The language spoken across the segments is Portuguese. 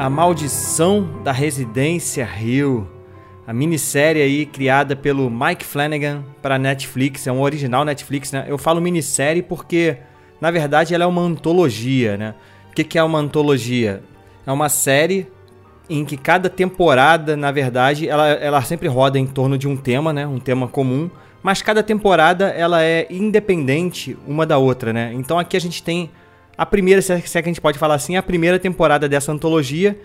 A Maldição da Residência Hill. A minissérie aí criada pelo Mike Flanagan para Netflix, é um original Netflix, né? Eu falo minissérie porque, na verdade, ela é uma antologia, né? O que, que é uma antologia? É uma série em que cada temporada, na verdade, ela, ela sempre roda em torno de um tema, né? Um tema comum, mas cada temporada ela é independente uma da outra, né? Então aqui a gente tem a primeira, se é que a gente pode falar assim, a primeira temporada dessa antologia,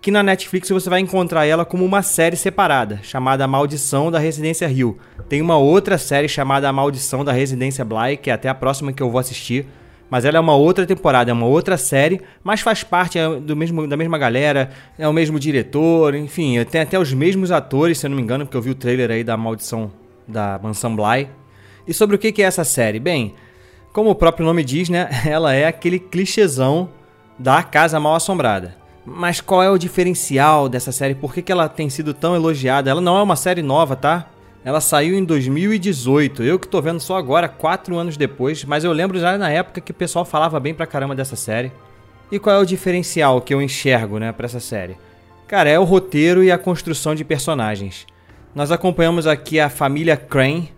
que na Netflix você vai encontrar ela como uma série separada, chamada Maldição da Residência Rio. Tem uma outra série chamada Maldição da Residência Bly, que é até a próxima que eu vou assistir. Mas ela é uma outra temporada, é uma outra série, mas faz parte é do mesmo, da mesma galera, é o mesmo diretor, enfim, tem até os mesmos atores, se eu não me engano, porque eu vi o trailer aí da Maldição da Mansão Bly. E sobre o que é essa série? Bem, como o próprio nome diz, né? Ela é aquele clichêzão da casa mal assombrada. Mas qual é o diferencial dessa série? Por que, que ela tem sido tão elogiada? Ela não é uma série nova, tá? Ela saiu em 2018. Eu que tô vendo só agora, quatro anos depois, mas eu lembro já na época que o pessoal falava bem pra caramba dessa série. E qual é o diferencial que eu enxergo, né, pra essa série? Cara, é o roteiro e a construção de personagens. Nós acompanhamos aqui a família Crane,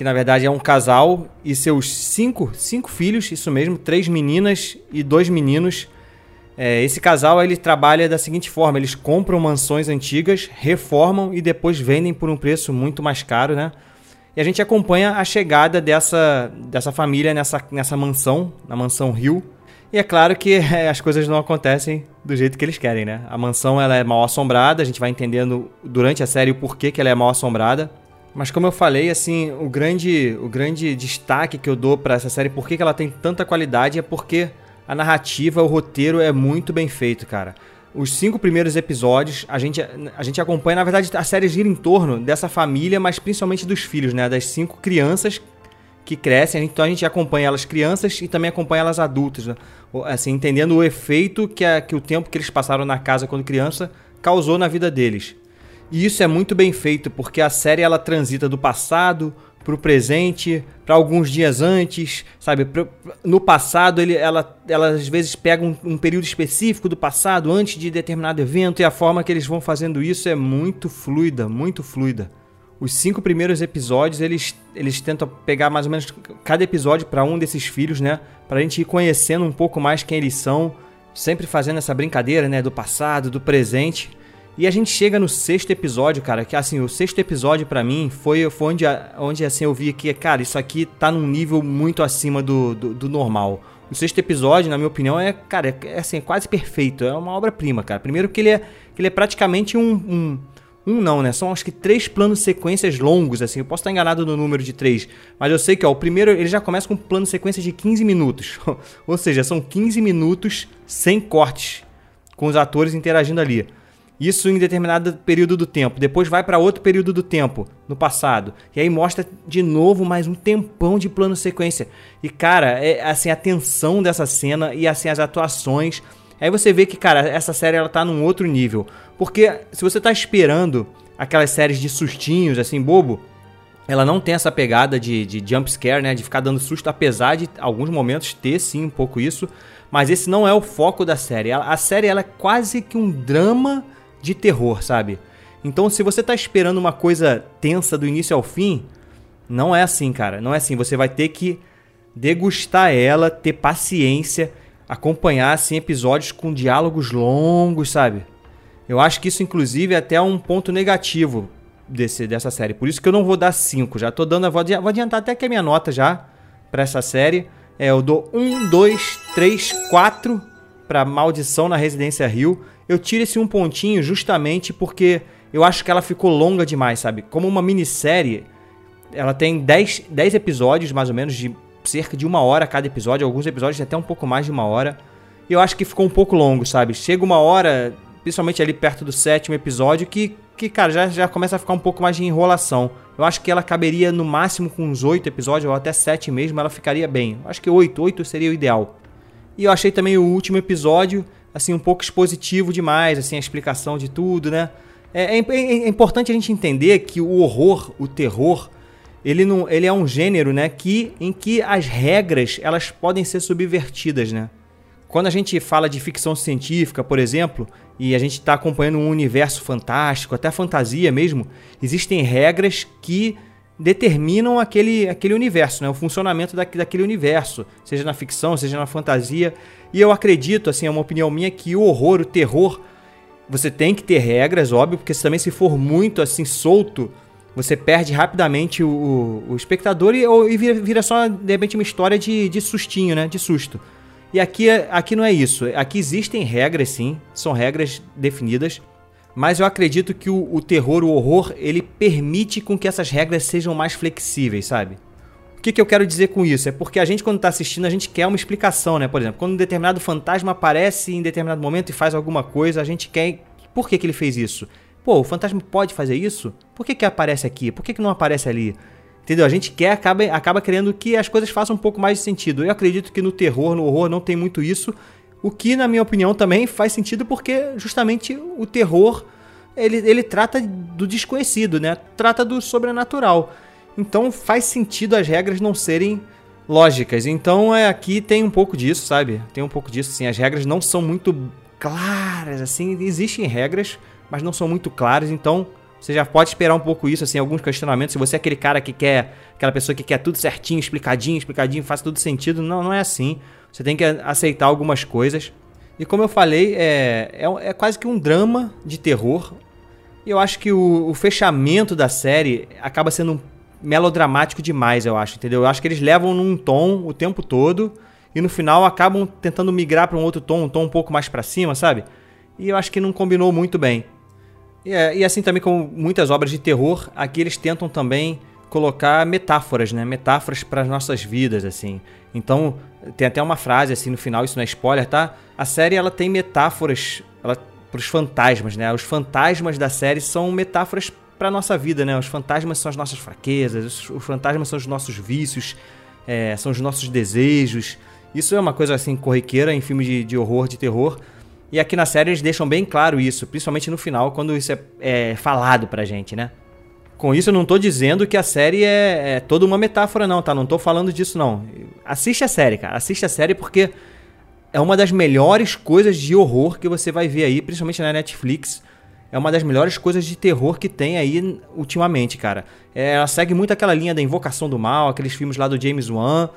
que na verdade é um casal e seus cinco, cinco filhos, isso mesmo, três meninas e dois meninos. É, esse casal ele trabalha da seguinte forma: eles compram mansões antigas, reformam e depois vendem por um preço muito mais caro, né? E a gente acompanha a chegada dessa, dessa família nessa, nessa mansão, na mansão Rio. E é claro que é, as coisas não acontecem do jeito que eles querem, né? A mansão ela é mal assombrada, a gente vai entendendo durante a série o porquê que ela é mal assombrada. Mas como eu falei, assim, o grande, o grande destaque que eu dou para essa série, por que ela tem tanta qualidade, é porque a narrativa, o roteiro é muito bem feito, cara. Os cinco primeiros episódios, a gente, a gente acompanha, na verdade, a série gira em torno dessa família, mas principalmente dos filhos, né? Das cinco crianças que crescem. Então a gente acompanha elas crianças e também acompanha elas adultas, né? assim, entendendo o efeito que, a, que o tempo que eles passaram na casa quando criança causou na vida deles. E isso é muito bem feito, porque a série ela transita do passado para o presente, para alguns dias antes, sabe? No passado, ele, ela, ela às vezes pega um, um, período específico do passado, antes de determinado evento, e a forma que eles vão fazendo isso é muito fluida, muito fluida. Os cinco primeiros episódios, eles, eles tentam pegar mais ou menos cada episódio para um desses filhos, né? Para a gente ir conhecendo um pouco mais quem eles são, sempre fazendo essa brincadeira, né? Do passado, do presente. E a gente chega no sexto episódio, cara, que assim, o sexto episódio para mim foi, foi onde, onde assim, eu vi que, cara, isso aqui tá num nível muito acima do, do, do normal. O sexto episódio, na minha opinião, é, cara, é, é assim, é quase perfeito. É uma obra-prima, cara. Primeiro que ele é, que ele é praticamente um, um, um. não, né? São acho que três planos sequências longos, assim. Eu posso estar enganado no número de três. Mas eu sei que, ó, o primeiro ele já começa com um plano sequência de 15 minutos. Ou seja, são 15 minutos sem cortes. Com os atores interagindo ali. Isso em determinado período do tempo. Depois vai para outro período do tempo, no passado. E aí mostra de novo mais um tempão de plano sequência. E cara, é assim a tensão dessa cena e assim as atuações. Aí você vê que, cara, essa série ela tá num outro nível. Porque se você tá esperando aquelas séries de sustinhos assim bobo, ela não tem essa pegada de, de jump scare, né? De ficar dando susto, apesar de alguns momentos ter sim um pouco isso. Mas esse não é o foco da série. A, série ela é quase que um drama de terror, sabe? Então, se você tá esperando uma coisa tensa do início ao fim, não é assim, cara. Não é assim. Você vai ter que degustar ela, ter paciência, acompanhar assim episódios com diálogos longos, sabe? Eu acho que isso inclusive é até um ponto negativo desse, dessa série. Por isso que eu não vou dar 5. Já tô dando, vou adiantar até que a minha nota já para essa série. É, eu dou 1, 2, 3, 4 para Maldição na Residência Rio eu tiro esse um pontinho justamente porque eu acho que ela ficou longa demais, sabe? Como uma minissérie, ela tem 10, 10 episódios, mais ou menos, de cerca de uma hora cada episódio. Alguns episódios até um pouco mais de uma hora. E eu acho que ficou um pouco longo, sabe? Chega uma hora, principalmente ali perto do sétimo episódio, que, que cara, já, já começa a ficar um pouco mais de enrolação. Eu acho que ela caberia no máximo com uns oito episódios, ou até sete mesmo, ela ficaria bem. Eu acho que oito, oito seria o ideal. E eu achei também o último episódio, assim, um pouco expositivo demais, assim, a explicação de tudo, né? É, é, é importante a gente entender que o horror, o terror, ele, não, ele é um gênero, né, que, em que as regras, elas podem ser subvertidas, né? Quando a gente fala de ficção científica, por exemplo, e a gente está acompanhando um universo fantástico, até fantasia mesmo, existem regras que determinam aquele, aquele universo, né? o funcionamento da, daquele universo, seja na ficção, seja na fantasia. E eu acredito, assim, é uma opinião minha, que o horror, o terror, você tem que ter regras, óbvio, porque também se for muito assim solto, você perde rapidamente o, o espectador e, ou, e vira, vira, só, de repente, uma história de, de sustinho, né? De susto. E aqui, aqui não é isso. Aqui existem regras, sim, são regras definidas. Mas eu acredito que o, o terror, o horror, ele permite com que essas regras sejam mais flexíveis, sabe? O que, que eu quero dizer com isso? É porque a gente, quando está assistindo, a gente quer uma explicação, né? Por exemplo, quando um determinado fantasma aparece em determinado momento e faz alguma coisa, a gente quer. Por que, que ele fez isso? Pô, o fantasma pode fazer isso? Por que, que aparece aqui? Por que, que não aparece ali? Entendeu? A gente quer, acaba, acaba querendo que as coisas façam um pouco mais de sentido. Eu acredito que no terror, no horror, não tem muito isso. O que, na minha opinião, também faz sentido porque justamente o terror ele, ele trata do desconhecido, né? Trata do sobrenatural. Então faz sentido as regras não serem lógicas. Então é aqui tem um pouco disso, sabe? Tem um pouco disso, assim. As regras não são muito claras, assim. Existem regras, mas não são muito claras. Então você já pode esperar um pouco isso, assim, alguns questionamentos. Se você é aquele cara que quer, aquela pessoa que quer tudo certinho, explicadinho, explicadinho, faz tudo sentido, não, não é assim. Você tem que aceitar algumas coisas. E como eu falei, é, é, é quase que um drama de terror. E eu acho que o, o, fechamento da série acaba sendo melodramático demais, eu acho, entendeu? Eu acho que eles levam num tom o tempo todo e no final acabam tentando migrar para um outro tom, um tom um pouco mais para cima, sabe? E eu acho que não combinou muito bem. E, é, e assim também como muitas obras de terror, aqui eles tentam também colocar metáforas, né? Metáforas para as nossas vidas, assim. Então, tem até uma frase assim no final, isso não é spoiler, tá? A série ela tem metáforas para os fantasmas, né? Os fantasmas da série são metáforas para nossa vida, né? Os fantasmas são as nossas fraquezas, os, os fantasmas são os nossos vícios, é, são os nossos desejos. Isso é uma coisa assim corriqueira em filmes de, de horror, de terror. E aqui na série eles deixam bem claro isso, principalmente no final, quando isso é, é falado pra gente, né? Com isso eu não tô dizendo que a série é, é, toda uma metáfora, não, tá? Não tô falando disso, não. Assiste a série, cara. Assiste a série porque é uma das melhores coisas de horror que você vai ver aí, principalmente na Netflix. É uma das melhores coisas de terror que tem aí ultimamente, cara. É, ela segue muito aquela linha da Invocação do Mal, aqueles filmes lá do James Wan.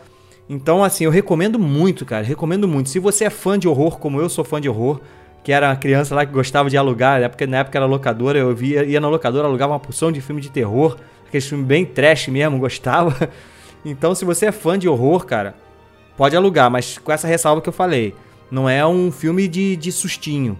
Então, assim, eu recomendo muito, cara. Recomendo muito. Se você é fã de horror, como eu sou fã de horror, que era uma criança lá que gostava de alugar, na época, na época era locadora, eu via, ia na locadora, alugava uma porção de filme de terror, aqueles filmes bem trash mesmo, gostava. Então, se você é fã de horror, cara, pode alugar, mas com essa ressalva que eu falei. Não é um filme de, de sustinho.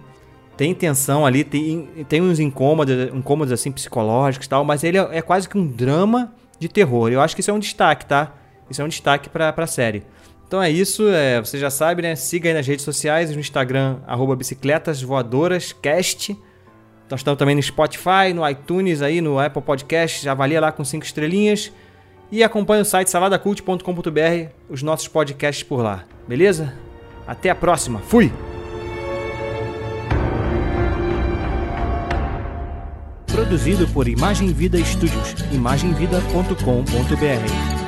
Tem tensão ali, tem, tem uns incômodos, incômodos assim psicológicos e tal, mas ele é, é quase que um drama de terror. Eu acho que isso é um destaque, tá? Isso é um destaque pra, pra série. Então é isso, é, você já sabe, né? Siga aí nas redes sociais, no Instagram, arroba bicicletas voadoras, cast. Nós estamos também no Spotify, no iTunes, aí, no Apple Podcast, avalia lá com 5 estrelinhas. E acompanhe o site saladacult.com.br, os nossos podcasts por lá. Beleza? Até a próxima. Fui! Produzido por Imagem Vida Studios, imagemvida.com.br.